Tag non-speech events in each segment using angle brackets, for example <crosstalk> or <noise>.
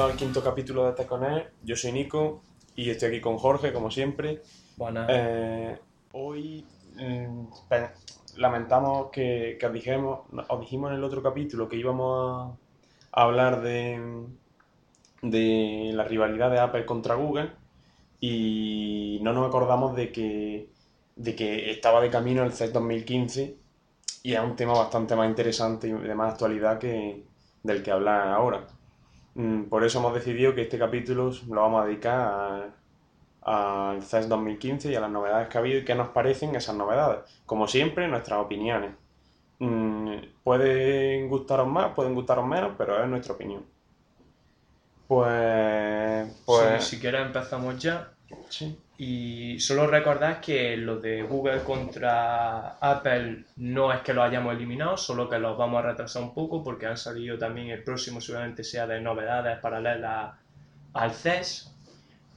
Bienvenidos al quinto capítulo de Teconet. Yo soy Nico y estoy aquí con Jorge, como siempre. Buenas. Eh, hoy pe- lamentamos que, que os, dijimos, os dijimos en el otro capítulo que íbamos a, a hablar de, de la rivalidad de Apple contra Google y no nos acordamos de que, de que estaba de camino el CES 2015 y es un tema bastante más interesante y de más actualidad que del que hablar ahora. Mm, Por eso hemos decidido que este capítulo lo vamos a dedicar al CES 2015 y a las novedades que ha habido y qué nos parecen esas novedades. Como siempre, nuestras opiniones. Mm, Pueden gustaros más, pueden gustaros menos, pero es nuestra opinión. Pues, pues, si, si quieres empezamos ya. sí. Y solo recordad que lo de Google contra Apple no es que lo hayamos eliminado, solo que los vamos a retrasar un poco porque han salido también el próximo seguramente sea de novedades paralelas al CES.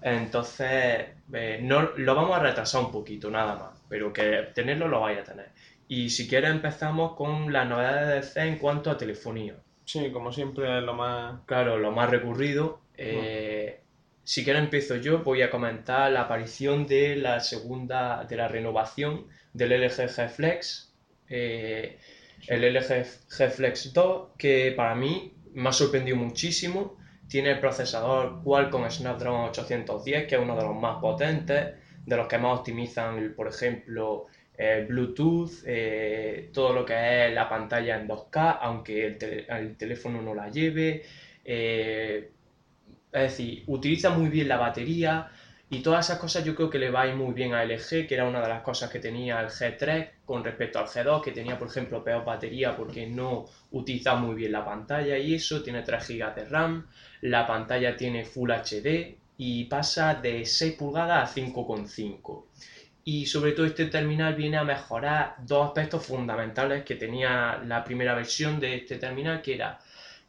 Entonces, eh, no, lo vamos a retrasar un poquito, nada más, pero que tenerlo lo vais a tener. Y si quieres empezamos con las novedades del CES en cuanto a telefonía. Sí, como siempre es lo más... Claro, lo más recurrido. eh, Si quieres empiezo yo, voy a comentar la aparición de la segunda, de la renovación del LG G Flex. eh, el LG G Flex 2, que para mí me ha sorprendido muchísimo. Tiene el procesador Qualcomm Snapdragon 810, que es uno de los más potentes, de los que más optimizan, por ejemplo, Bluetooth, eh, todo lo que es la pantalla en 2K, aunque el teléfono no la lleve. eh, es decir, utiliza muy bien la batería y todas esas cosas yo creo que le va muy bien a LG, que era una de las cosas que tenía el G3 con respecto al G2, que tenía, por ejemplo, peor batería porque no utiliza muy bien la pantalla y eso, tiene 3 GB de RAM, la pantalla tiene Full HD y pasa de 6 pulgadas a 5,5. Y sobre todo este terminal viene a mejorar dos aspectos fundamentales que tenía la primera versión de este terminal, que era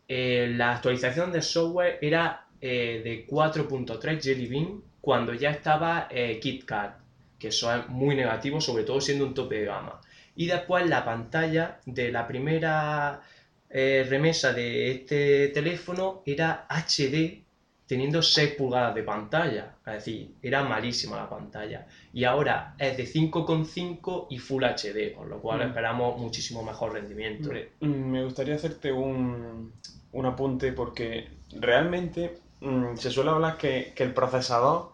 eh, la actualización de software era eh, de 4.3 Jelly Bean cuando ya estaba eh, KitKat, que eso es muy negativo, sobre todo siendo un tope de gama. Y después la pantalla de la primera eh, remesa de este teléfono era HD teniendo 6 pulgadas de pantalla, es decir, era malísima la pantalla. Y ahora es de 5,5 y Full HD, con lo cual Mm. esperamos muchísimo mejor rendimiento. Mm, me gustaría hacerte un, un apunte porque realmente mm, se suele hablar que, que el procesador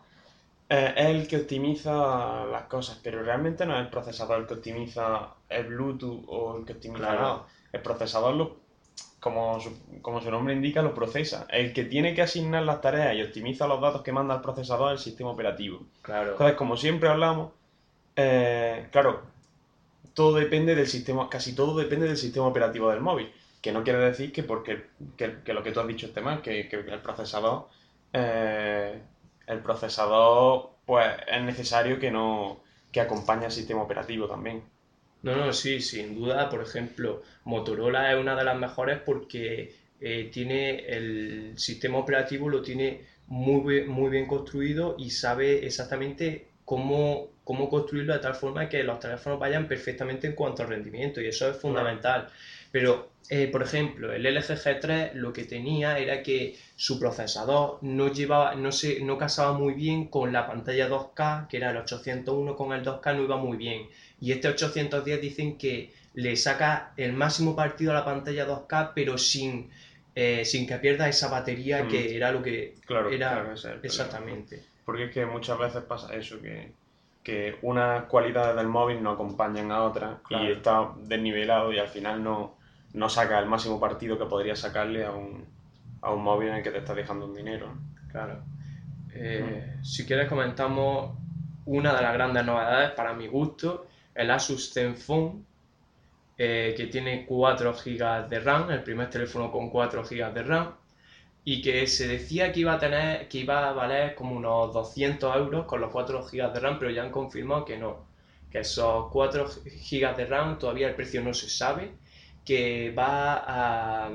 eh, es el que optimiza las cosas, pero realmente no es el procesador el que optimiza el Bluetooth o el que optimiza Claro. nada. El procesador, lo, como, su, como su nombre indica, lo procesa. El que tiene que asignar las tareas y optimiza los datos que manda el procesador es el sistema operativo. Claro. Entonces, como siempre hablamos, eh, claro, todo depende del sistema, casi todo depende del sistema operativo del móvil. Que no quiere decir que porque que, que lo que tú has dicho esté mal, que, que el procesador, eh, el procesador, pues es necesario que no, que acompañe al sistema operativo también. No, no, sí, sin duda, por ejemplo, Motorola es una de las mejores porque eh, tiene el sistema operativo, lo tiene muy, bien- muy bien construido y sabe exactamente cómo, cómo construirlo de tal forma que los teléfonos vayan perfectamente en cuanto al rendimiento y eso es fundamental. Pero, eh, por ejemplo, el LG G3 lo que tenía era que su procesador no llevaba, no se, no casaba muy bien con la pantalla 2K, que era el 801 con el 2K, no iba muy bien. Y este 810 dicen que le saca el máximo partido a la pantalla 2K, pero sin, eh, sin que pierda esa batería Mm. que era lo que Claro, era claro, es exactamente. Porque es que muchas veces pasa eso, que, que unas cualidades del móvil no acompañan a otras y Claro. está desnivelado y al final no, no saca el máximo partido que podría sacarle a un, a un móvil en el que te estás dejando un dinero. Claro. Eh, si quieres comentamos una de las grandes novedades para mi gusto, el Asus Zenfone, eh, que tiene 4 GB de RAM, el primer teléfono con 4 GB de RAM, y que se decía que iba a tener, que iba a valer como unos 200 euros con los 4 GB de RAM, pero ya han confirmado que no, que esos 4 GB de RAM todavía el precio no se sabe, que va a,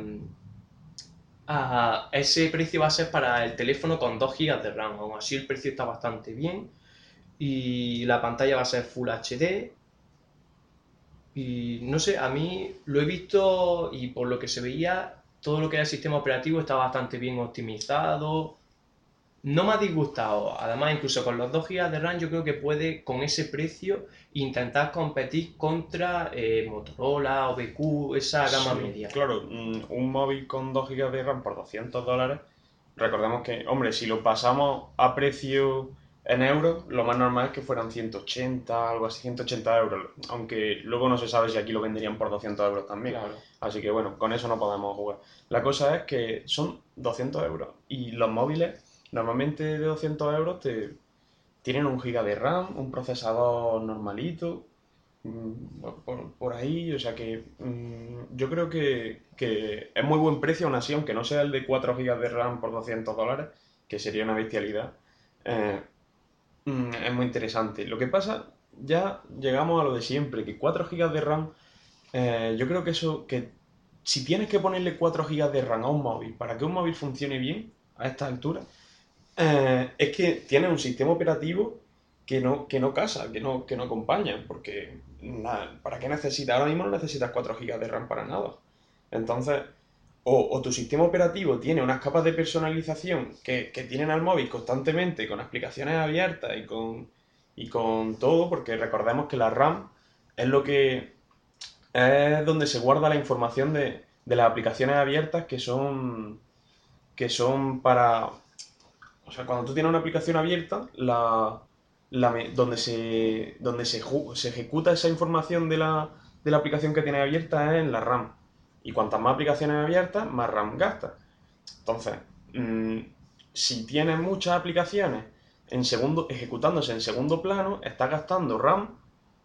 a- ese precio va a ser para el teléfono con 2 GB de RAM, aún así el precio está bastante bien, y la pantalla va a ser Full HD, y no sé, a mí lo he visto y por lo que se veía, todo lo que era el sistema operativo está bastante bien optimizado. No me ha disgustado. Además, incluso con los 2 GB de RAM, yo creo que puede, con ese precio, intentar competir contra eh, Motorola, OBQ, esa gama Sí, media. Claro, mm, un móvil con 2 GB de RAM por 200 dólares. Recordemos que, hombre, si lo pasamos a precio en euros, lo más normal es que fueran 180, algo así, 180 euros. Aunque luego no se sabe si aquí lo venderían por 200 euros también. Claro. Así que bueno, con eso no podemos jugar. La cosa es que son 200 euros y los móviles normalmente de 200 euros te tienen un giga de RAM, un procesador normalito, mm, por, ahí, o sea que mm, yo creo que, que es muy buen precio aún así, aunque no sea el de 4 gigas de RAM por 200 dólares, que sería una bestialidad. eh, mm, es muy interesante. Lo que pasa, ya llegamos a lo de siempre, que 4 gigas de RAM eh, yo creo que eso, que si tienes que ponerle 4 GB de RAM a un móvil para que un móvil funcione bien a esta altura, eh, es que tiene un sistema operativo que no, que no casa, que no, que no acompaña, porque ¿para qué necesitas? Ahora mismo no necesitas 4 GB de RAM para nada. Entonces, o, o tu sistema operativo tiene unas capas de personalización que, que tienen al móvil constantemente, con aplicaciones abiertas y con, y con todo, porque recordemos que la RAM es lo que es donde se guarda la información de, de las aplicaciones abiertas que son, que son para... O sea, cuando tú tienes una aplicación abierta, la, donde, se, donde se, se ejecuta esa información de la, de la aplicación que tienes abierta es en la RAM. Y cuantas más aplicaciones abiertas, más RAM gastas. Entonces, mm, si tienes muchas aplicaciones en segundo, ejecutándose en segundo plano, estás gastando RAM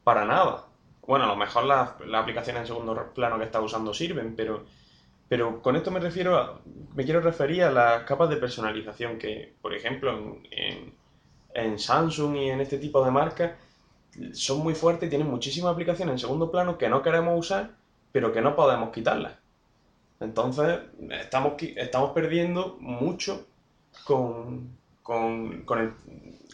para nada. Bueno, a lo mejor las, las aplicaciones en segundo plano que estás usando sirven, pero, pero con esto me refiero a, me quiero referir a las capas de personalización que, por ejemplo, en, en- Samsung y en este tipo de marcas son muy fuertes y tienen muchísimas aplicaciones en segundo plano que no queremos usar, pero que no podemos quitarlas. Entonces, estamos, estamos perdiendo mucho con, con, con, el-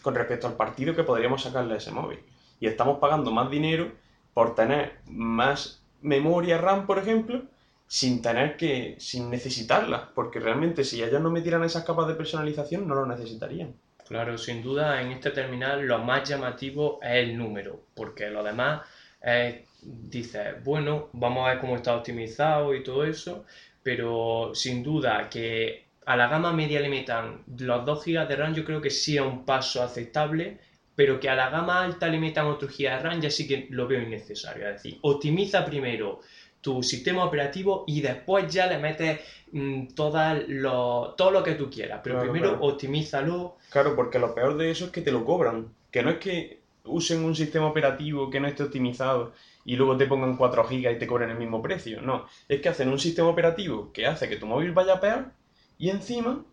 con respecto al partido que podríamos sacarle a ese móvil. Y estamos pagando más dinero por tener más memoria RAM, por ejemplo, sin tener que, sin necesitarla, porque realmente si ellos no metieran esas capas de personalización no lo necesitarían. Claro, sin duda en este terminal lo más llamativo es el número, porque lo demás es, dices, bueno, vamos a ver cómo está optimizado y todo eso, pero sin duda que a la gama media le metan los 2 GB de RAM, yo creo que sí es un paso aceptable, pero que a la gama alta le metan otro GB de RAM ya sí que lo veo innecesario. Es decir, optimiza primero tu sistema operativo y después ya le metes mm, todas lo- todo lo que tú quieras, pero Claro, primero claro. optimízalo. Claro, porque lo peor de eso es que te lo cobran. Que no es que usen un sistema operativo que no esté optimizado y luego te pongan 4 GB y te cobren el mismo precio. No, es que hacen un sistema operativo que hace que tu móvil vaya peor y encima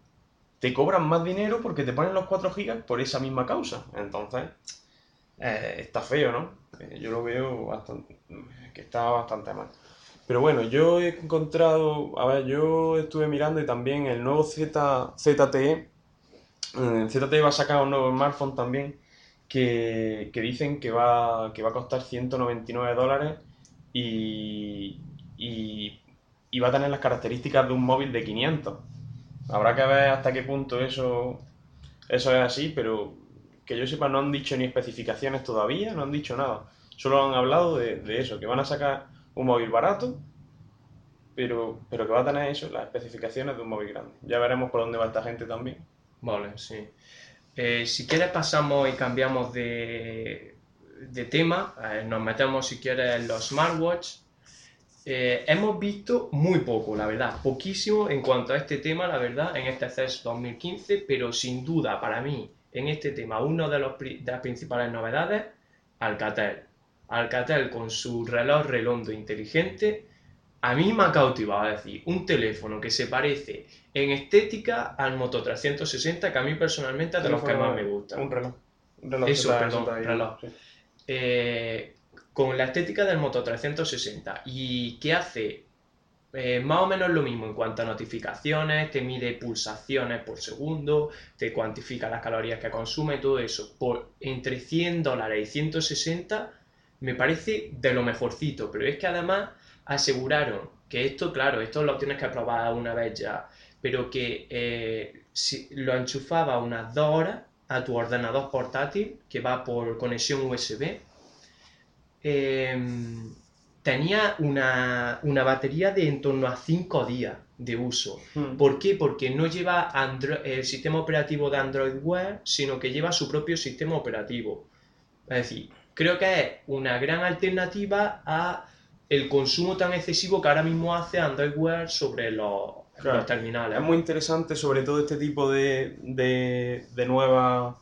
te cobran más dinero porque te ponen los 4 GB por esa misma causa. Entonces, eh, está feo, ¿no? Eh, yo lo veo bastante, que está bastante mal. Pero bueno, yo he encontrado, a ver, yo estuve mirando y también el nuevo Z, ZTE, eh, ZTE va a sacar un nuevo smartphone también que, que dicen que va, que va a costar 199 dólares y, y, y va a tener las características de un móvil de 500. Habrá que ver hasta qué punto eso, eso es así, pero que yo sepa no han dicho ni especificaciones todavía, no han dicho nada. Solo han hablado de, de eso, que van a sacar un móvil barato, pero, pero que va a tener eso, las especificaciones de un móvil grande. Ya veremos por dónde va esta gente también. Vale, sí. Eh, si quieres pasamos y cambiamos de, de tema, Eh, nos metemos si quieres en los smartwatch eh, hemos visto muy poco, la verdad, poquísimo en cuanto a este tema, la verdad, en este CES 2015, pero sin duda para mí, en este tema, uno de, los, de las principales novedades, Alcatel. Alcatel con su reloj redondo inteligente, a mí me ha cautivado, es decir, un teléfono que se parece en estética al Moto 360, que a mí personalmente es de los que más me gusta. Un reloj. Un reloj Eso, perdón, ZI, reloj. sí. eh, con la estética del Moto 360 y que hace eh, más o menos lo mismo en cuanto a notificaciones, te mide pulsaciones por segundo, te cuantifica las calorías que consume, todo eso, por entre 100 dólares y 160 me parece de lo mejorcito, pero es que además aseguraron que esto, claro, esto lo tienes que probar una vez ya, pero que eh, si lo enchufaba unas dos horas a tu ordenador portátil que va por conexión USB. em, tenía una, una batería de en torno a 5 días de uso. Mm. ¿Por qué? Porque no lleva Andro- el sistema operativo de Android Wear, sino que lleva su propio sistema operativo. Es decir, creo que es una gran alternativa a el consumo tan excesivo que ahora mismo hace Android Wear sobre los, Claro. los terminales. Es muy interesante, sobre todo este tipo de, de, de nuevas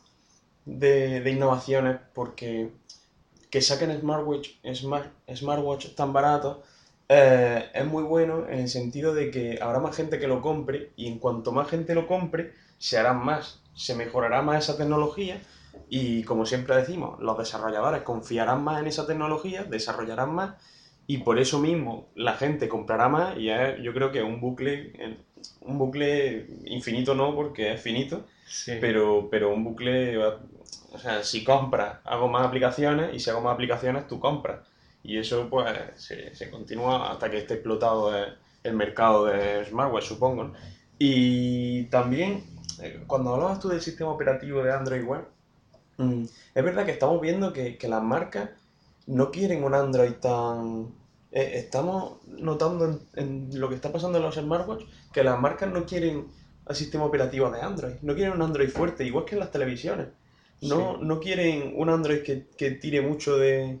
de, de innovaciones, porque que saquen smartwatch, smart, smartwatch tan baratos eh, es muy bueno en el sentido de que habrá más gente que lo compre y en cuanto más gente lo compre, se harán más, se mejorará más esa tecnología y como siempre decimos, los desarrolladores confiarán más en esa tecnología, desarrollarán más y por eso mismo la gente comprará más y es, yo creo que un bucle, un bucle infinito no porque es finito, Sí. pero, pero un bucle, o sea, si compras, hago más aplicaciones y si hago más aplicaciones, tú compras. Y eso pues se, se continúa hasta que esté explotado el, el mercado de smartwatch, supongo. ¿no? Y también, eh, cuando hablabas tú del sistema operativo de Android Wear, mm, es verdad que estamos viendo que, que las marcas no quieren un Android tan... eh, estamos notando en, en lo que está pasando en los smartwatch que las marcas no quieren el sistema operativo de Android, no quieren un Android fuerte, igual que en las televisiones. No, no quieren un Android que, que tire mucho de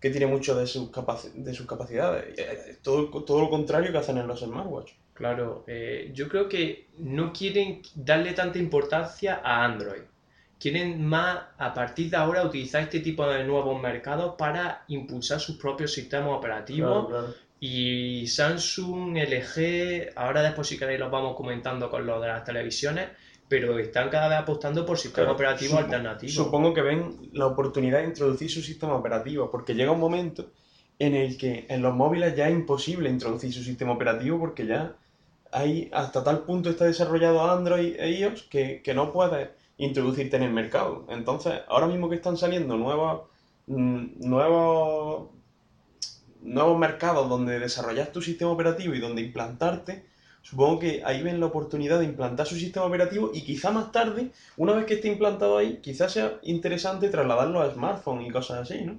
que tire mucho de sus, capaci- de sus capacidades. Eh, Todo, todo lo contrario que hacen en los smartwatch. Claro, eh, yo creo que no quieren darle tanta importancia a Android. Quieren más, a partir de ahora, utilizar este tipo de nuevos mercados para impulsar sus propios sistemas operativos. Y Samsung, LG, ahora después si queréis los vamos comentando con lo de las televisiones, pero están cada vez apostando por sistemas Claro, operativos supo- alternativos. Supongo que ven la oportunidad de introducir su sistema operativo, porque llega un momento en el que en los móviles ya es imposible introducir su sistema operativo porque ya hay hasta tal punto está desarrollado Android e iOS que, que no puedes introducirte en el mercado. Entonces, ahora mismo que están saliendo nuevos, mm, nuevos, nuevos mercados donde desarrollar tu sistema operativo y donde implantarte, supongo que ahí ven la oportunidad de implantar su sistema operativo y quizá más tarde una vez que esté implantado ahí, quizás sea interesante trasladarlo a smartphone y cosas así, ¿no?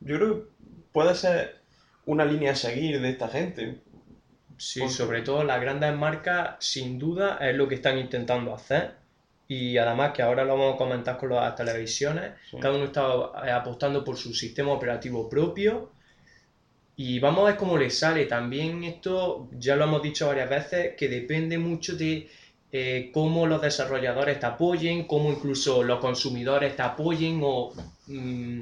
Yo creo que puede ser una línea a seguir de esta gente. Sí, Porque- sobre todo las grandes marcas, sin duda, es lo que están intentando hacer. Y además que ahora lo vamos a comentar con las televisiones, Sí. cada uno está eh, apostando por su sistema operativo propio. Y vamos a ver cómo le sale. También esto, ya lo hemos dicho varias veces, que depende mucho de eh, cómo los desarrolladores te apoyen, cómo incluso los consumidores te apoyen o... mm,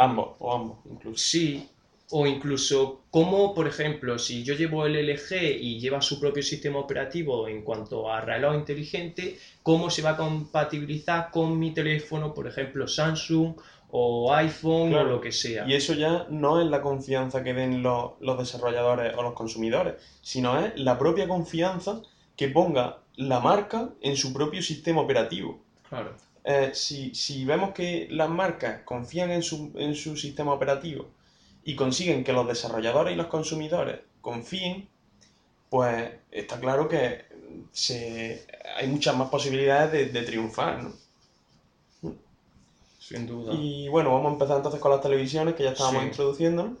Ambos, o ambos, incluso. Sí, o incluso cómo, por ejemplo, si yo llevo el LG y lleva su propio sistema operativo en cuanto a reloj inteligente, cómo se va a compatibilizar con mi teléfono, por ejemplo, Samsung o iPhone Claro. o lo que sea. Y eso ya no es la confianza que den los, los desarrolladores o los consumidores, sino es la propia confianza que ponga la marca en su propio sistema operativo. Claro, Eh, si, si vemos que las marcas confían en su, en su sistema operativo y consiguen que los desarrolladores y los consumidores confíen, pues está claro que se, hay muchas más posibilidades de, de triunfar, ¿no? sin duda. Y bueno, vamos a empezar entonces con las televisiones que ya estábamos Sí. introduciendo.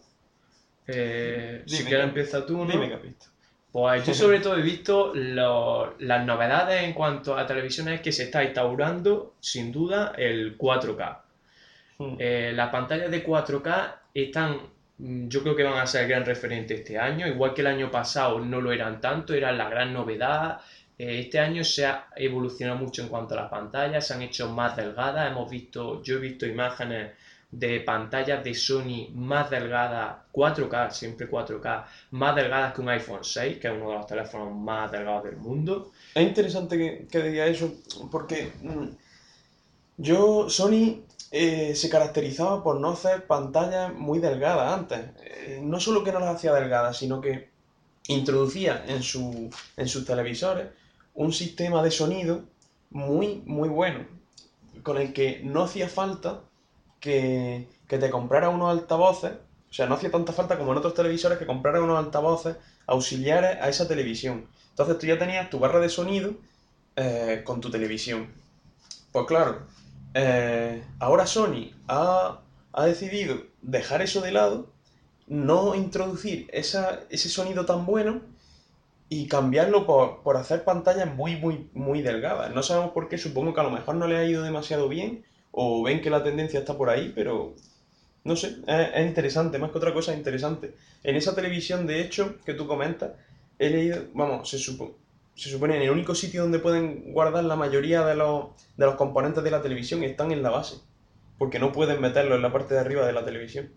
Eh, si quieres ¿qué- empieza tú, ¿no? Dime qué has visto. Pues yo <laughs> sobre todo he visto lo- las novedades en cuanto a televisiones que se está instaurando, sin duda, el 4K. Hmm. Eh, las pantallas de 4K están yo creo que van a ser el gran referente este año, igual que el año pasado no lo eran tanto, eran la gran novedad. Eh, Este año se ha evolucionado mucho en cuanto a las pantallas, se han hecho más delgadas, hemos visto, yo he visto imágenes de pantallas de Sony más delgadas, 4K, siempre 4K, más delgadas que un iPhone 6, que es uno de los teléfonos más delgados del mundo. Es interesante que, que diga eso, porque mm, yo, Sony eh, se caracterizaba por no hacer pantallas muy delgadas antes. Eh, no solo que no las hacía delgadas, sino que introducía en, su, en sus televisores un sistema de sonido muy, muy bueno, con el que no hacía falta que, que te comprara unos altavoces, o sea, no hacía tanta falta como en otros televisores que comprara unos altavoces auxiliares a esa televisión. Entonces tú ya tenías tu barra de sonido eh, con tu televisión. Pues claro, eh, ahora Sony ha, ha decidido dejar eso de lado, no introducir ese sonido tan bueno y cambiarlo por, por hacer pantallas muy, muy, muy delgadas. No sabemos por qué, supongo que a lo mejor no le ha ido demasiado bien o ven que la tendencia está por ahí, pero no sé, es, es interesante, más que otra cosa es interesante. En esa televisión, de hecho, que tú comentas, he leído, vamos, se, supo- se supone en el único sitio donde pueden guardar la mayoría de los, de los componentes de la televisión están en la base, porque no pueden meterlo en la parte de arriba de la televisión.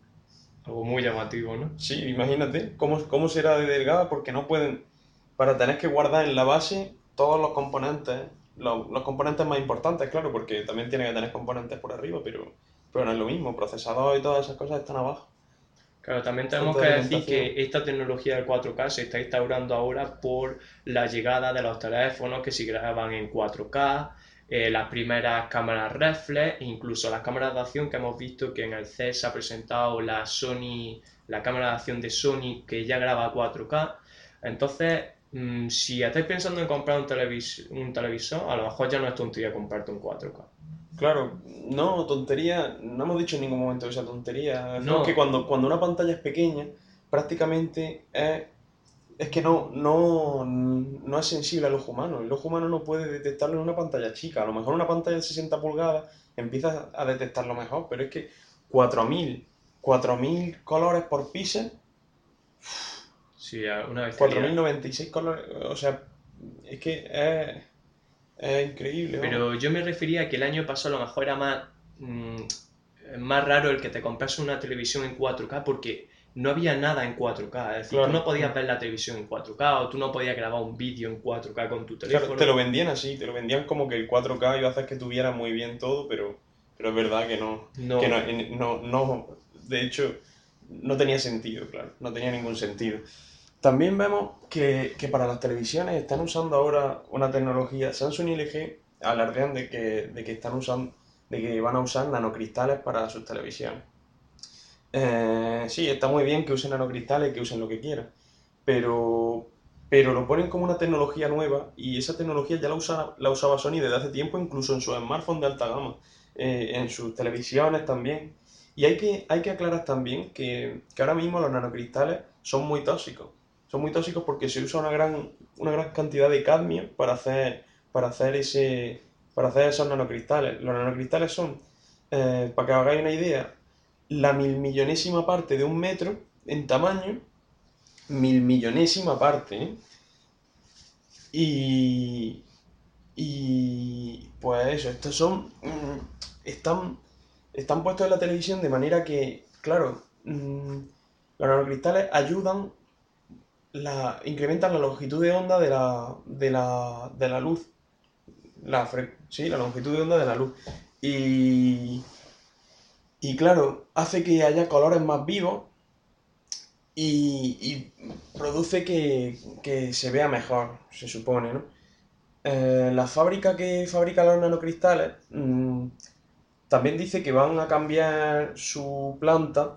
Algo muy llamativo, ¿no? Sí, imagínate cómo, cómo será de delgada, porque no pueden, para tener que guardar en la base todos los componentes, los, los componentes más importantes, claro, porque también tiene que tener componentes por arriba, pero, pero no es lo mismo, procesador y todas esas cosas están abajo. Claro, también tenemos que de decir que esta tecnología del 4K se está instaurando ahora por la llegada de los teléfonos que se graban en 4K, eh, las primeras cámaras reflex, incluso las cámaras de acción que hemos visto que en el CES se ha presentado la Sony, la cámara de acción de Sony que ya graba 4K. Entonces, mm, si estáis pensando en comprar un, televis- un televisor, a lo mejor ya no es tontería comprarte un 4K. Claro, no, tontería, no hemos dicho en ningún momento esa tontería. Es No. que cuando, cuando una pantalla es pequeña, prácticamente es, es que no, no, no es sensible al ojo humano. El ojo humano no puede detectarlo en una pantalla chica. A lo mejor una pantalla de 60 pulgadas empieza a detectarlo mejor, pero es que 4000, 4000 colores por píxel, Sí, una vez 4096 colores, o sea, es que es, es increíble. vamos. Pero yo me refería a que el año pasado a lo mejor era más, mm, más raro el que te comprase una televisión en 4K porque no había nada en 4K. Es decir, Claro. tú no podías ver la televisión en 4K o tú no podías grabar un vídeo en 4K con tu Claro, teléfono. te lo vendían así, te lo vendían como que el 4K iba a hacer que tuviera muy bien todo, pero, pero es verdad que no, No. que no, no, no, de hecho, no tenía sentido, claro, no tenía ningún sentido. También vemos que, que para las televisiones están usando ahora una tecnología, Samsung y LG alardean de que, de que están usando, de que van a usar nanocristales para sus televisiones. Eh, sí, está muy bien que usen nanocristales, que usen lo que quieran, pero, pero lo ponen como una tecnología nueva y esa tecnología ya la la usaba Sony desde hace tiempo, incluso en sus smartphones de alta gama, eh, en sus televisiones también. Y hay que, hay que aclarar también que, que ahora mismo los nanocristales son muy tóxicos. Son muy tóxicos porque se usa una gran, una gran cantidad de cadmio para hacer, para hacer, ese, para hacer esos nanocristales. Los nanocristales son, eh, para que os hagáis una idea, la mil millonésima parte de un metro en tamaño, mil millonésima parte, ¿eh? Y, y pues eso, estos son, mm, están, están puestos en la televisión de manera que, claro, mm, los nanocristales ayudan, la, incrementan la longitud de onda de la, de la, de la luz, la, sí, la longitud de onda de la luz. Y, y claro, hace que haya colores más vivos y, y produce que, que se vea mejor, se supone, ¿no? Eh, la fábrica que fabrica los nanocristales mm, también dice que van a cambiar su planta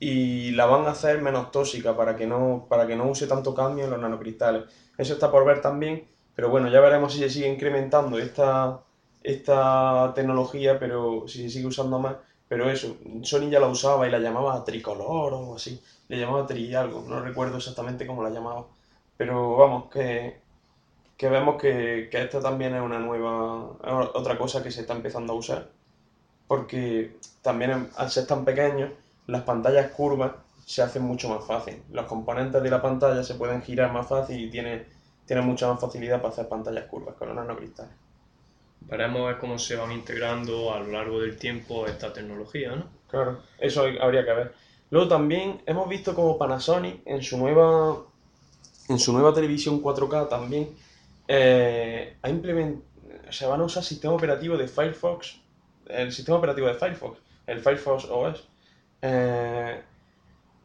y la van a hacer menos tóxica para que no, para que no use tanto cadmio en los nanocristales. Eso está por ver también, pero bueno, ya veremos si se sigue incrementando esta, esta tecnología, pero si se sigue usando más. Pero eso, Sony ya la usaba y la llamaba tricolor o así. Le llamaba tri algo, no recuerdo exactamente cómo la llamaba. Pero vamos, que, que vemos que, que esta también es una nueva, otra cosa que se está empezando a usar. Porque también al ser tan pequeños, las pantallas curvas se hace mucho más fácil. Los componentes de la pantalla se pueden girar más fácil y tiene, tiene mucha más facilidad para hacer pantallas curvas con los nanocristales. Veremos a ver cómo se van integrando a lo largo del tiempo esta tecnología, ¿no? Claro, eso habría que ver. Luego también hemos visto como Panasonic en su nueva, en su nueva televisión 4K también eh, ha implement- o sea, van a usar sistema operativo de Firefox, el sistema operativo de Firefox, el Firefox OS. Eh,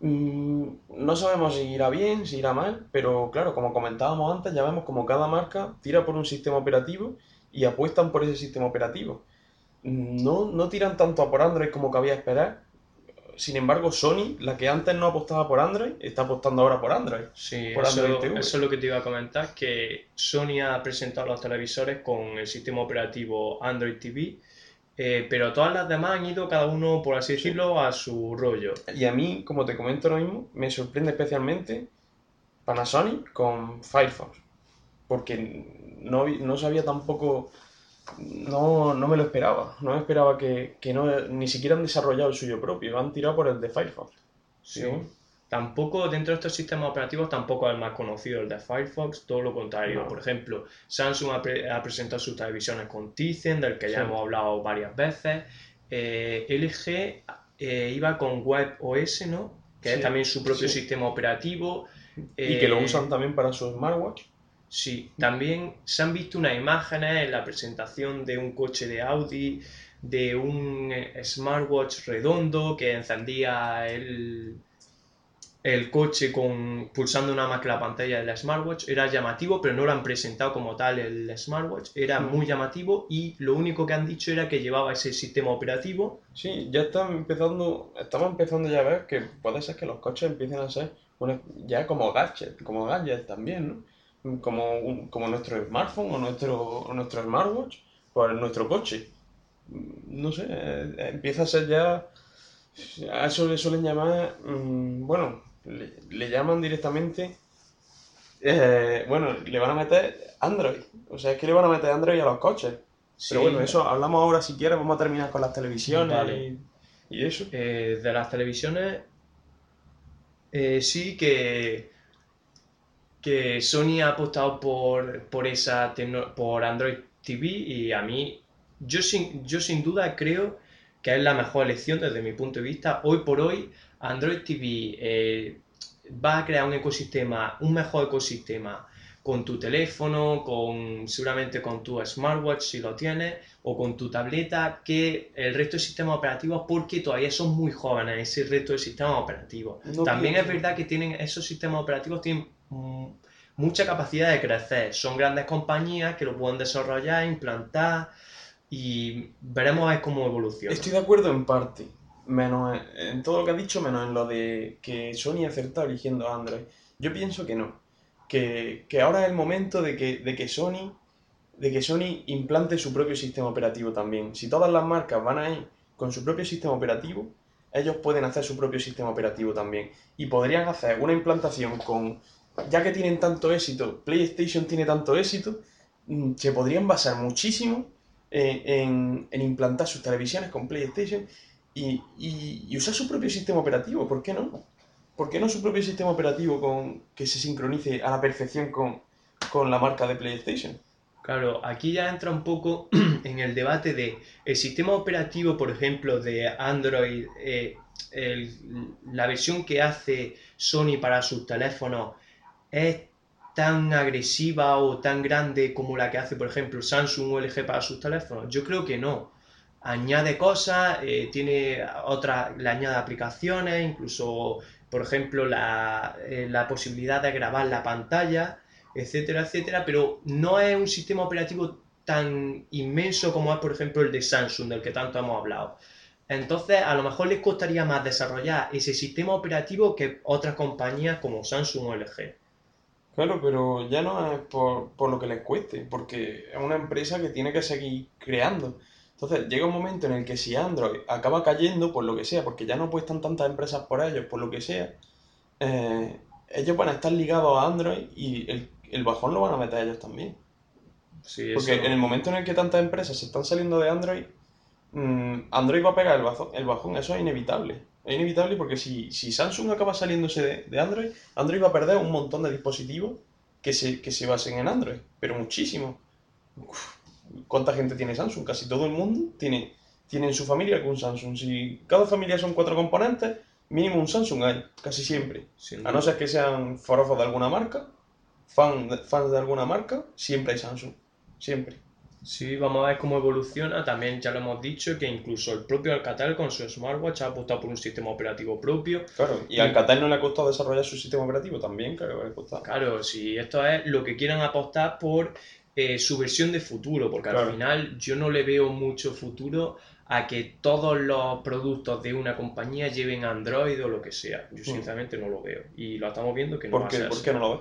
mm, no sabemos si irá bien, si irá mal, pero claro, como comentábamos antes, ya vemos como cada marca tira por un sistema operativo y apuestan por ese sistema operativo. No, no tiran tanto a por Android como cabía esperar. Sin embargo, Sony, la que antes no apostaba por Android, está apostando ahora por Android. Sí, Por eso, Android TV. eso es lo que te iba a comentar, que Sony ha presentado los televisores con el sistema operativo Android TV, eh, pero todas las demás han ido cada uno, por así decirlo, a su rollo. Y a mí, como te comento ahora mismo, me sorprende especialmente Panasonic con Firefox. Porque no, no sabía tampoco, no, no me lo esperaba. No me esperaba que, que no, ni siquiera han desarrollado el suyo propio, han tirado por el de Firefox. Sí. Tampoco, dentro de estos sistemas operativos, tampoco es el más conocido el de Firefox, todo lo contrario. No. Por ejemplo, Samsung ha, pre- ha presentado sus televisiones con Tizen, del que ya Sí. hemos hablado varias veces. Eh, LG eh, iba con WebOS, ¿no? Que es también su propio sí. sistema operativo. Y que lo Eh, usan también para su smartwatch. Sí, también se han visto unas imágenes en la presentación de un coche de Audi, de un smartwatch redondo que encendía el, el coche con, pulsando una más que la pantalla del smartwatch. Era llamativo, pero no lo han presentado como tal el smartwatch. Era Mm. muy llamativo y lo único que han dicho era que llevaba ese sistema operativo. Sí, ya está empezando, estamos empezando ya a ver que puede ser que los coches empiecen a ser una- ya como gadget, como gadget también, ¿no? Como, un- como nuestro smartphone o nuestro, o nuestro smartwatch, pues nuestro coche. No sé, eh, empieza a ser ya, a eso le suelen llamar, mm, bueno, le, le llaman directamente, eh, bueno, le van a meter Android, o sea, es que le van a meter Android a los coches. Pero Sí. bueno, eso hablamos ahora si quieres, vamos a terminar con las televisiones Vale. y, y eso. Eh, de las televisiones, eh, sí que, que Sony ha apostado por, por esa por Android TV y a mí, yo sin, yo sin duda creo que es la mejor elección desde mi punto de vista. Hoy por hoy, Android TV eh, va a crear un ecosistema, un mejor ecosistema con tu teléfono, con seguramente con tu smartwatch si lo tienes, o con tu tableta, que el resto de sistemas operativos, porque todavía son muy jóvenes ese resto de sistemas operativos. No También pienso- es verdad que tienen esos sistemas operativos tienen mm, mucha capacidad de crecer. Son grandes compañías que lo pueden desarrollar, implantar y veremos a ver cómo evoluciona. Estoy de acuerdo en parte, menos en, todo lo que has dicho, menos en lo de que Sony acertado eligiendo Android. Yo pienso que no, que, que ahora es el momento de que, de que Sony, de que Sony implante su propio sistema operativo también. Si todas las marcas van a ir con su propio sistema operativo, ellos pueden hacer su propio sistema operativo también. Y podrían hacer una implantación con, ya que tienen tanto éxito, PlayStation tiene tanto éxito, mm, se podrían basar muchísimo en, en- en implantar sus televisiones con PlayStation y, y- usar su propio sistema operativo. ¿Por qué no? ¿Por qué no su propio sistema operativo con, que se sincronice a la perfección con, con la marca de PlayStation? Claro, aquí ya entra un poco <clears throat> en el debate de el sistema operativo, por ejemplo, de Android, eh, el- la versión que hace Sony para sus teléfonos es tan agresiva o tan grande como la que hace, por ejemplo, Samsung o LG para sus teléfonos. Yo creo que no. Añade cosas, eh, tiene otra, le añade aplicaciones, incluso, por ejemplo, la, eh, la posibilidad de grabar la pantalla etcétera, etcétera, pero no es un sistema operativo tan inmenso como es, por ejemplo, el de Samsung, del que tanto hemos hablado. Entonces, a lo mejor les costaría más desarrollar ese sistema operativo que otras compañías como Samsung o LG. Claro, pero ya no es por, por lo que les cueste, porque es una empresa que tiene que seguir creando. Entonces llega un momento en el que si Android acaba cayendo por lo que sea, porque ya no apuestan tantas empresas por ellos, por lo que sea, eh, ellos van a estar ligados a Android y el, el bajón lo van a meter ellos también. Sí, Porque eso- en el momento en el que tantas empresas se están saliendo de Android, mm, Android va a pegar el bajón, el bajón, eso es inevitable. Es inevitable porque si, si Samsung acaba saliéndose de, de Android, Android va a perder un montón de dispositivos que se, que se basen en Android, pero muchísimo. Uf, ¿Cuánta gente tiene Samsung? Casi todo el mundo tiene, tiene en su familia algún Samsung. Si cada familia son cuatro componentes, mínimo un Samsung hay, casi siempre. A no ser que sean forofos de alguna marca, fan de- fans de alguna marca, siempre hay Samsung. Siempre. Sí, vamos a ver cómo evoluciona. También ya lo hemos dicho que incluso el propio Alcatel con su smartwatch ha apostado por un sistema operativo propio. Claro. Y Y- Alcatel no le ha costado desarrollar su sistema operativo también, claro le ha costado. Claro, si esto es lo que quieran apostar por eh, su versión de futuro, porque Claro. al final yo no le veo mucho futuro a que todos los productos de una compañía lleven Android o lo que sea. Yo sinceramente no lo veo. Y lo estamos viendo que no va ¿Por a qué, ser ¿Por así. qué no lo ves?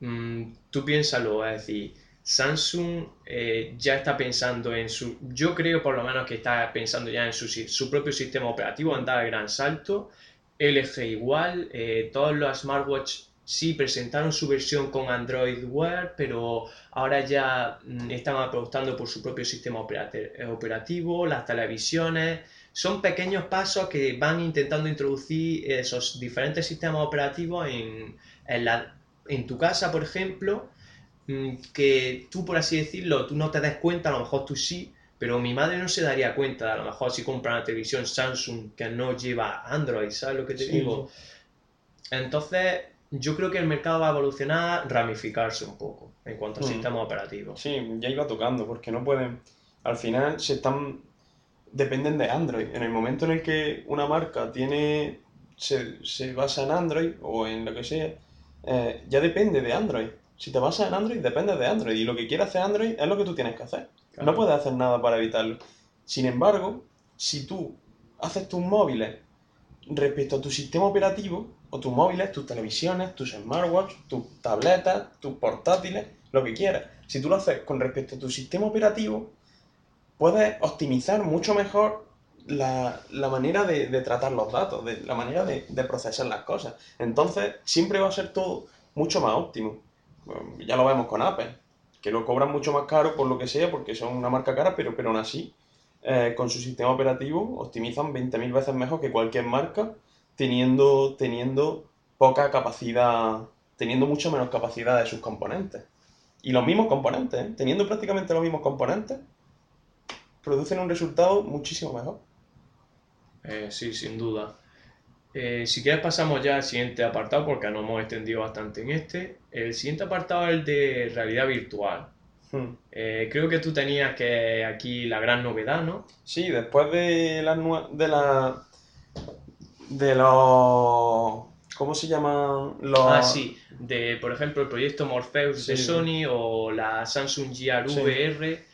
Mm, tú piénsalo, es decir, Samsung eh, ya está pensando en su, yo creo por lo menos que está pensando ya en su, su propio sistema operativo, han dado el gran salto, LG igual, eh, todos los smartwatch sí presentaron su versión con Android Wear, pero ahora ya mm, están apostando por su propio sistema operativo, las televisiones, son pequeños pasos que van intentando introducir esos diferentes sistemas operativos en, en la, en tu casa, por ejemplo, mm, que tú, por así decirlo, tú no te des cuenta, a lo mejor tú sí, pero mi madre no se daría cuenta, a lo mejor si compra una televisión Samsung que no lleva Android, ¿sabes lo que te Sí. digo? Entonces, yo creo que el mercado va a evolucionar, ramificarse un poco en cuanto a Mm. sistemas operativos. Sí, ya iba tocando, porque no pueden. Al final se están. Dependen de Android. En el momento en el que una marca tiene. se, se basa en Android o en lo que sea, eh, ya depende de Android. Si te basas en Android, depende de Android. Y lo que quiere hacer Android es lo que tú tienes que hacer. Claro. No puedes hacer nada para evitarlo. Sin embargo, si tú haces tus móviles respecto a tu sistema operativo, o tus móviles, tus televisiones, tus smartwatches, tus tabletas, tus portátiles, lo que quieras, si tú lo haces con respecto a tu sistema operativo, puedes optimizar mucho mejor la, la manera de, de tratar los datos, de, la manera de, de procesar las cosas. Entonces, siempre va a ser todo mucho más óptimo. Ya lo vemos con Apple, que lo cobran mucho más caro por lo que sea, porque son una marca cara, pero, pero aún así, eh, con su sistema operativo, optimizan 20.000 veces mejor que cualquier marca, teniendo, teniendo poca capacidad, teniendo mucho menos capacidad de sus componentes. Y los mismos componentes, ¿eh? teniendo prácticamente los mismos componentes, producen un resultado muchísimo mejor. Eh, sí, sin duda. Eh, si quieres pasamos ya al siguiente apartado porque nos hemos extendido bastante en este. El siguiente apartado es el de realidad virtual. Hmm. Eh, creo que tú tenías que aquí la gran novedad, ¿no? Sí, después de la de la de los ¿cómo se llaman los Ah, sí, de por ejemplo el proyecto Morpheus de. Sony o la Samsung Sí. VR,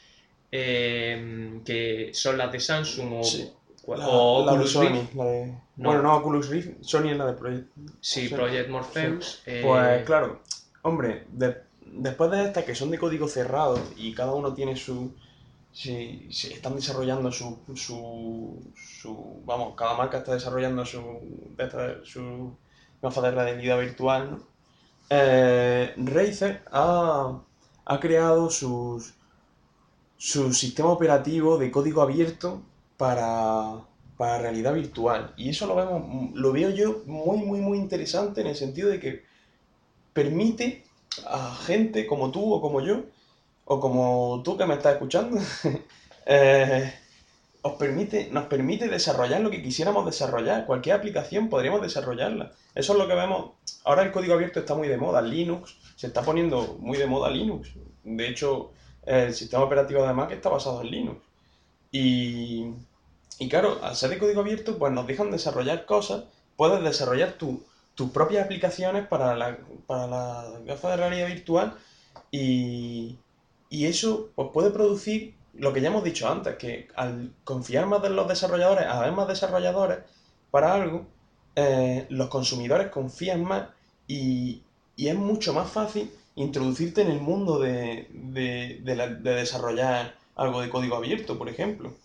eh, que son las de Samsung o, Sí. o la, Oculus la de Sony, Rift. la de- No. bueno, no Oculus Rift, Sony es la de Project. Sí. Project Morpheus. eh, Pues claro, hombre, de- después de estas que son de código cerrado y cada uno tiene su si, si están desarrollando su, su, su vamos, cada marca está desarrollando su, su gafas de realidad virtual, ¿no? Eh, Razer ha, ha creado sus, su sistema operativo de código abierto para, para realidad virtual. Y eso lo vemos, lo veo yo muy, muy, muy interesante en el sentido de que permite a gente como tú o como yo, o como tú que me estás escuchando, <laughs> eh, os permite, nos permite desarrollar lo que quisiéramos desarrollar. Cualquier aplicación podríamos desarrollarla. Eso es lo que vemos. Ahora el código abierto está muy de moda. Linux se está poniendo muy de moda Linux. De hecho, el sistema operativo de Mac está basado en Linux. Y, y claro, al ser de código abierto, pues nos dejan desarrollar cosas. Puedes desarrollar tu- tus propias aplicaciones para la, para la gafa de realidad virtual y, y eso pues, puede producir lo que ya hemos dicho antes, que al confiar más en los desarrolladores, a haber más desarrolladores para algo, eh, los consumidores confían más y, y es mucho más fácil introducirte en el mundo de, de- de la- de desarrollar algo de código abierto, por ejemplo.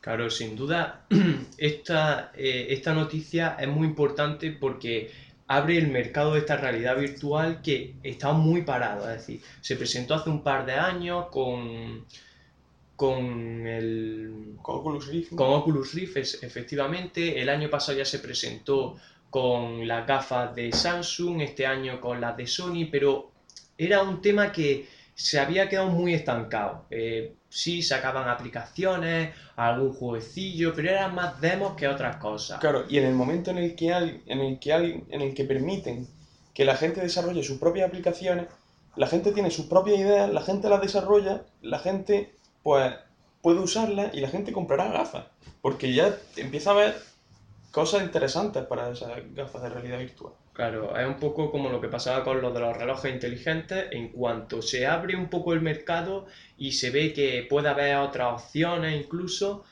Claro, sin duda, <clears throat> esta, eh, esta noticia es muy importante porque abre el mercado de esta realidad virtual que está muy parado. Es decir, se presentó hace un par de años con, con el Con Oculus Rift. con Oculus Rift, es- efectivamente. El año pasado ya se presentó con las gafas de Samsung, este año con las de Sony, pero era un tema que se había quedado muy estancado. Eh, sí, sacaban aplicaciones, algún jueguecillo, pero eran más demos que otras cosas. Claro, y en el momento en el que al- en el que al- en el que permiten que la gente desarrolle sus propias aplicaciones, la gente tiene sus propias ideas, la gente las desarrolla, la gente pues puede usarlas y la gente comprará gafas, porque ya empieza a haber cosas interesantes para esas gafas de realidad virtual. Claro, es un poco como lo que pasaba con los de los relojes inteligentes, en cuanto se abre un poco el mercado y se ve que puede haber otras opciones incluso,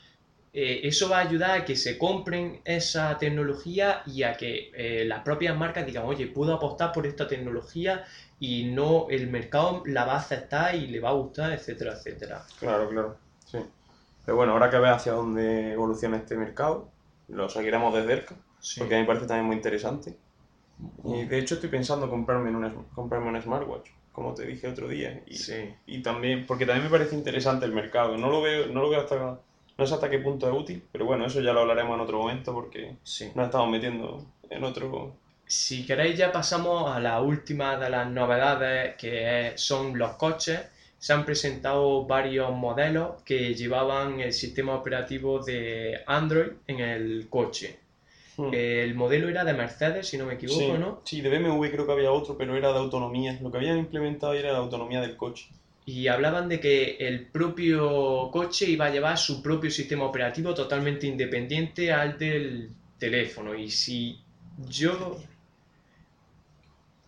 eh, eso va a ayudar a que se compren esa tecnología y a que eh, las propias marcas digan, oye, puedo apostar por esta tecnología y no el mercado la va a aceptar y le va a gustar, etcétera, etcétera. Claro, claro, sí. Pero bueno, ahora que ver hacia dónde evoluciona este mercado, lo seguiremos de cerca, Sí. porque a mí me parece también muy interesante. Y de hecho estoy pensando comprarme en una, comprarme un smartwatch, como te dije otro día. Y, Sí. y también, porque también me parece interesante el mercado. No lo veo, no lo veo hasta, no sé hasta qué punto es útil, pero bueno, eso ya lo hablaremos en otro momento porque Sí. nos estamos metiendo en otro... Si queréis ya pasamos a la última de las novedades que son los coches. Se han presentado varios modelos que llevaban el sistema operativo de Android en el coche. Hmm. El modelo era de Mercedes, si no me equivoco, sí, ¿no? sí, de BMW creo que había otro, pero era de autonomía. Lo que habían implementado era la autonomía del coche. Y hablaban de que el propio coche iba a llevar su propio sistema operativo totalmente independiente al del teléfono. Y si yo...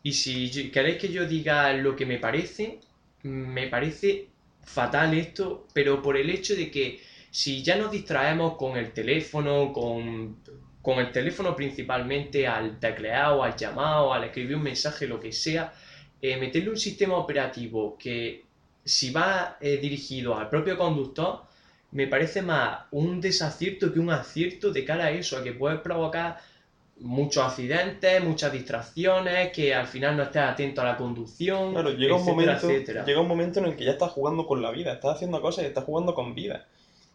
Y si queréis que yo diga lo que me parece, me parece fatal esto, pero por el hecho de que si ya nos distraemos con el teléfono, con, con el teléfono principalmente al tecleado, al llamado, al escribir un mensaje, lo que sea, eh, meterle un sistema operativo que si va eh, dirigido al propio conductor, me parece más un desacierto que un acierto de cara a eso, a que puede provocar muchos accidentes, muchas distracciones, que al final no estés atento a la conducción, Claro, llega un, etcétera, momento, etcétera. llega un momento en el que ya estás jugando con la vida, estás haciendo cosas y estás jugando con vida.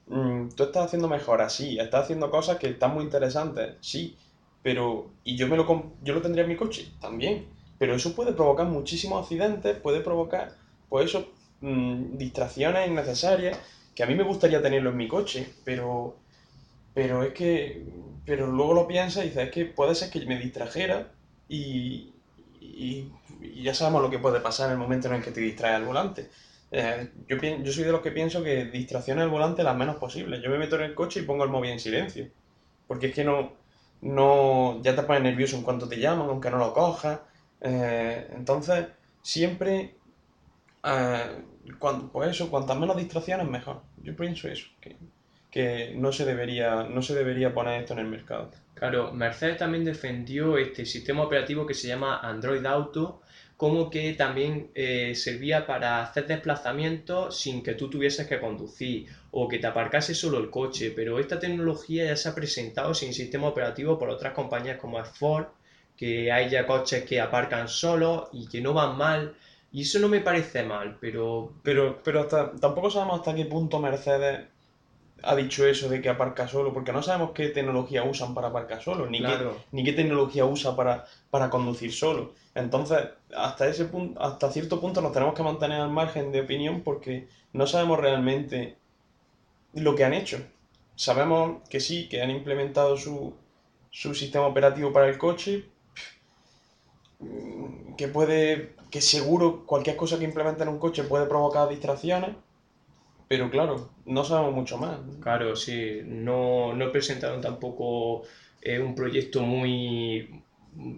Mm, tú estás haciendo mejoras, sí, estás haciendo cosas que están muy interesantes, sí, pero... ¿Y yo, me lo, yo lo tendría en mi coche? También. Pero eso puede provocar muchísimos accidentes, puede provocar, pues eso, mm, distracciones innecesarias, que a mí me gustaría tenerlo en mi coche, pero... Pero es que... Pero luego lo piensas y dices, es que puede ser que me distrajera y, y, y ya sabemos lo que puede pasar en el momento en el que te distraes al volante. Eh, yo, yo soy de los que pienso que distracciones al volante las menos posibles. Yo me meto en el coche y pongo el móvil en silencio. Porque es que no, no, ya te pones nervioso en cuanto te llaman, aunque no lo cojas. Eh, entonces, siempre, eh, cuan- pues eso, cuantas menos distracciones, mejor. Yo pienso eso, que, que no se debería, no se debería poner esto en el mercado. Claro, Mercedes también defendió este sistema operativo que se llama Android Auto, como que también eh, servía para hacer desplazamientos sin que tú tuvieses que conducir o que te aparcase solo el coche, pero esta tecnología ya se ha presentado sin sistema operativo por otras compañías como Ford, que hay ya coches que aparcan solos y que no van mal, y eso no me parece mal, pero Pero, pero hasta, tampoco sabemos hasta qué punto Mercedes ha dicho eso de que aparca solo, porque no sabemos qué tecnología usan para aparcar solo, ni, Claro. qué, ni qué tecnología usa para, para conducir solo. Entonces, hasta ese punto, hasta cierto punto nos tenemos que mantener al margen de opinión porque no sabemos realmente lo que han hecho. Sabemos que sí, que han implementado su, su sistema operativo para el coche, que puede, que seguro cualquier cosa que implementen en un coche puede provocar distracciones, pero claro, no sabemos mucho más. Claro, sí, no, no presentaron tampoco eh, un proyecto muy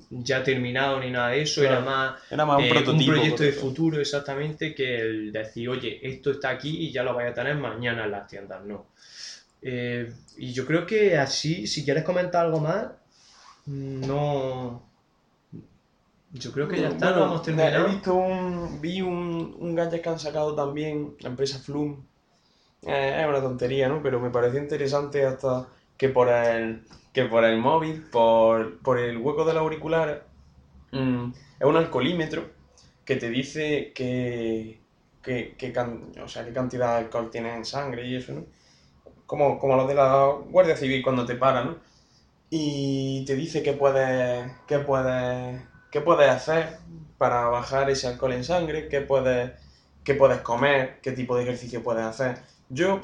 ya terminado ni nada de eso, era más Era más un eh, prototipo. proyecto de futuro exactamente que el decir, oye, esto está aquí y ya lo vais a tener mañana en las tiendas, no. Eh, y yo creo que así, si quieres comentar algo más, no... Yo creo que ya está, Bueno, lo hemos He terminado. visto un, vi un, un gadget que han sacado también, la empresa Flume. Eh, es una tontería, ¿no? Pero me pareció interesante hasta que por el, que por el móvil, por, por el hueco del auricular, mm, es un alcoholímetro que te dice que, qué can- o sea, qué cantidad de alcohol tienes en sangre y eso, ¿no? Como, como los de la Guardia Civil cuando te paran, ¿no? Y te dice qué puedes, qué puedes, qué puedes hacer para bajar ese alcohol en sangre, qué puedes, qué puedes comer, qué tipo de ejercicio puedes hacer. Yo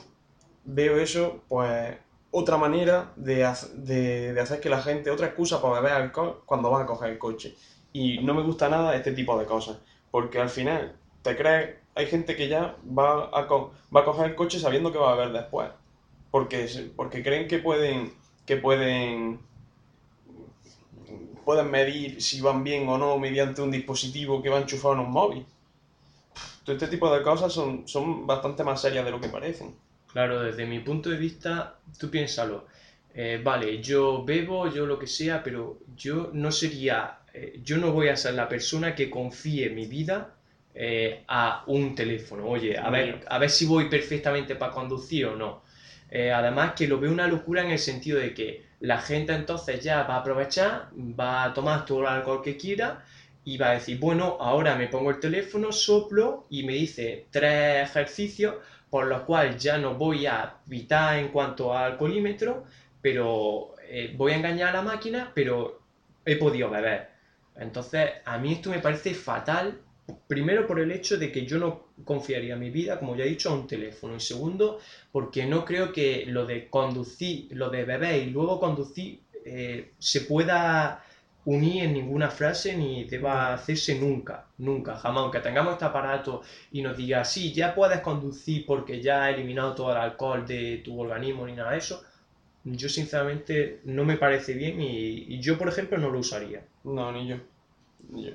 veo eso, pues, otra manera de, de, hacer que la gente, otra excusa para beber alcohol cuando vas a coger el coche. Y no me gusta nada este tipo de cosas, porque al final te crees, hay gente que ya va a, co- va a coger el coche sabiendo que va a beber después, porque, porque creen que pueden, que pueden, pueden medir si van bien o no mediante un dispositivo que va enchufado en un móvil. Todo este tipo de cosas son, son bastante más serias de lo que parecen. Claro, desde mi punto de vista, tú piénsalo. eh, vale, yo bebo, yo lo que sea, pero yo no sería, eh, yo no voy a ser la persona que confíe mi vida eh, a un teléfono. Oye, a ver, a ver si voy perfectamente para conducir o no. Eh, además que lo veo una locura en el sentido de que la gente entonces ya va a aprovechar, va a tomar todo el alcohol que quiera y va a decir, bueno, ahora me pongo el teléfono, soplo y me dice tres ejercicios por los cuales ya no voy a pitar en cuanto al alcoholímetro, pero eh, voy a engañar a la máquina, pero he podido beber. Entonces, a mí esto me parece fatal, primero por el hecho de que yo no confiaría mi vida, como ya he dicho, a un teléfono, y segundo, porque no creo que lo de conducir, lo de beber y luego conducir eh, se pueda unir en ninguna frase ni deba hacerse nunca, nunca, jamás, aunque tengamos este aparato y nos diga, sí, ya puedes conducir porque ya ha eliminado todo el alcohol de tu organismo ni nada de eso, yo sinceramente no me parece bien y, y yo, por ejemplo, no lo usaría. No, ni yo. Ni yo.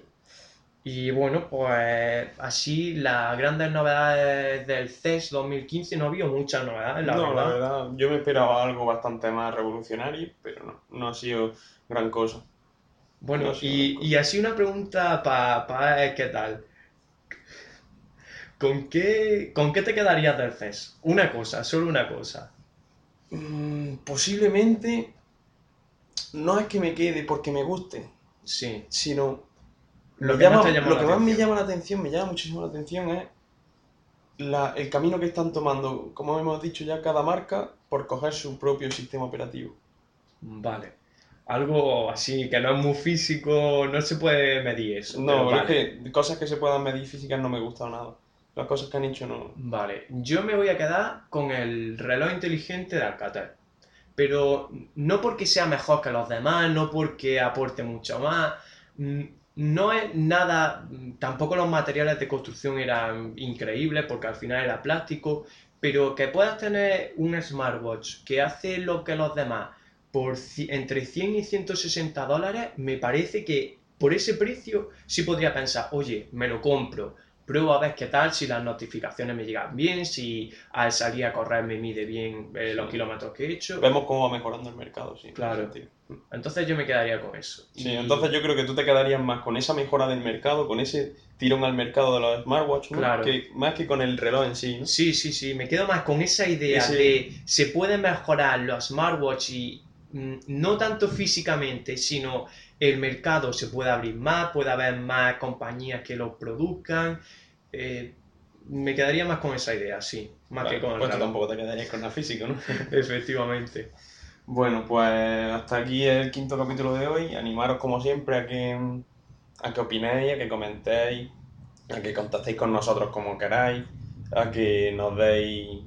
Y bueno, pues así las grandes novedades del CES 2015 no ha habido muchas novedades, la no, verdad. la verdad, yo me esperaba algo bastante más revolucionario, pero no, no ha sido gran cosa. Bueno, y, y así una pregunta para ver qué tal. ¿Con qué, ¿Con qué te quedarías del CES? Una cosa, solo una cosa. Mm, posiblemente no es que me quede porque me guste, Sí. sino Lo que llama- lo que más me llama la atención, me llama muchísimo la atención es la- el camino que están tomando, como hemos dicho ya, cada marca por coger su propio sistema operativo. Vale. Algo así que no es muy físico, no se puede medir eso. No, pero vale. es que cosas que se puedan medir físicas no me gustan nada. Las cosas que han hecho no. Vale, yo me voy a quedar con el reloj inteligente de Alcatel. Pero no porque sea mejor que los demás, no porque aporte mucho más. mm, No es nada, mm, tampoco los materiales de construcción eran increíbles porque al final era plástico, pero que puedas tener un smartwatch que hace lo que los demás por entre 100 y 160 dólares, me parece que por ese precio sí podría pensar, oye, me lo compro, pruebo a ver qué tal, si las notificaciones me llegan bien, si al salir a correr me mide bien eh, los kilómetros que he hecho. Vemos cómo va mejorando el mercado, sí. Claro. Entonces yo me quedaría con eso. Sí, Y- entonces yo creo que tú te quedarías más con esa mejora del mercado, con ese tirón al mercado de los smartwatch, ¿no? Claro. Que, más que con el reloj en sí, ¿no? Sí, sí, sí, me quedo más con esa idea Ese- de se pueden mejorar los smartwatch y no tanto físicamente, sino el mercado se puede abrir más, puede haber más compañías que lo produzcan. eh, me quedaría más con esa idea, sí, más Vale, que con el pues tampoco te quedarías con la física, ¿no? <laughs> Efectivamente. Bueno, pues hasta aquí el quinto capítulo de hoy. Animaros como siempre a que, a que opinéis, a que comentéis, a que contactéis con nosotros como queráis, a que nos deis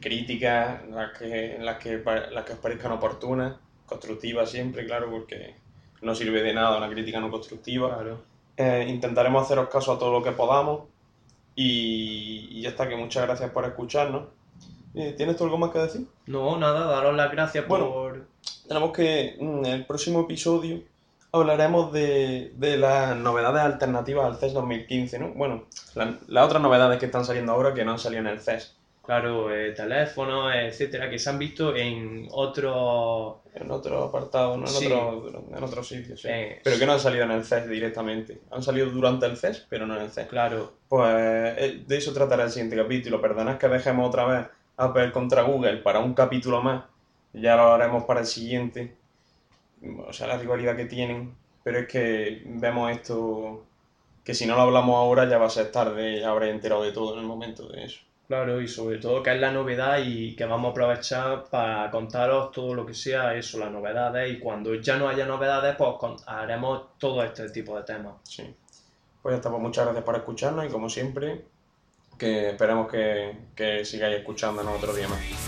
críticas, las que, las que, las que os parezcan oportunas, constructivas siempre, claro, porque no sirve de nada una crítica no constructiva. Claro. Eh, intentaremos haceros caso a todo lo que podamos y, y ya está, que muchas gracias por escucharnos. Eh, ¿Tienes tú algo más que decir? No, nada, daros las gracias Bueno. por... Tenemos que mm, en el próximo episodio hablaremos de, de las novedades alternativas al CES 2015, ¿no? Bueno, la- las otras novedades que están saliendo ahora que no han salido en el CES, Claro, eh, teléfonos, etcétera, que se han visto en otros... en otro apartado, ¿no? en, Sí. otro, en otro sitio, sí. Eh, Pero que no han salido en el CES directamente. Han salido durante el CES, pero no en el CES. Claro, Pues eh, de eso tratará el siguiente capítulo. Perdonad que dejemos otra vez Apple contra Google para un capítulo más. Ya lo haremos para el siguiente. O sea, la rivalidad que tienen. Pero es que vemos esto que si no lo hablamos ahora ya va a ser tarde, ya habré enterado de todo en el momento de eso. Claro, y sobre todo que es la novedad y que vamos a aprovechar para contaros todo lo que sea eso, las novedades, y cuando ya no haya novedades, pues haremos todo este tipo de temas. Sí. Pues ya está, pues muchas gracias por escucharnos y como siempre, que esperemos que, que sigáis escuchándonos otro día más.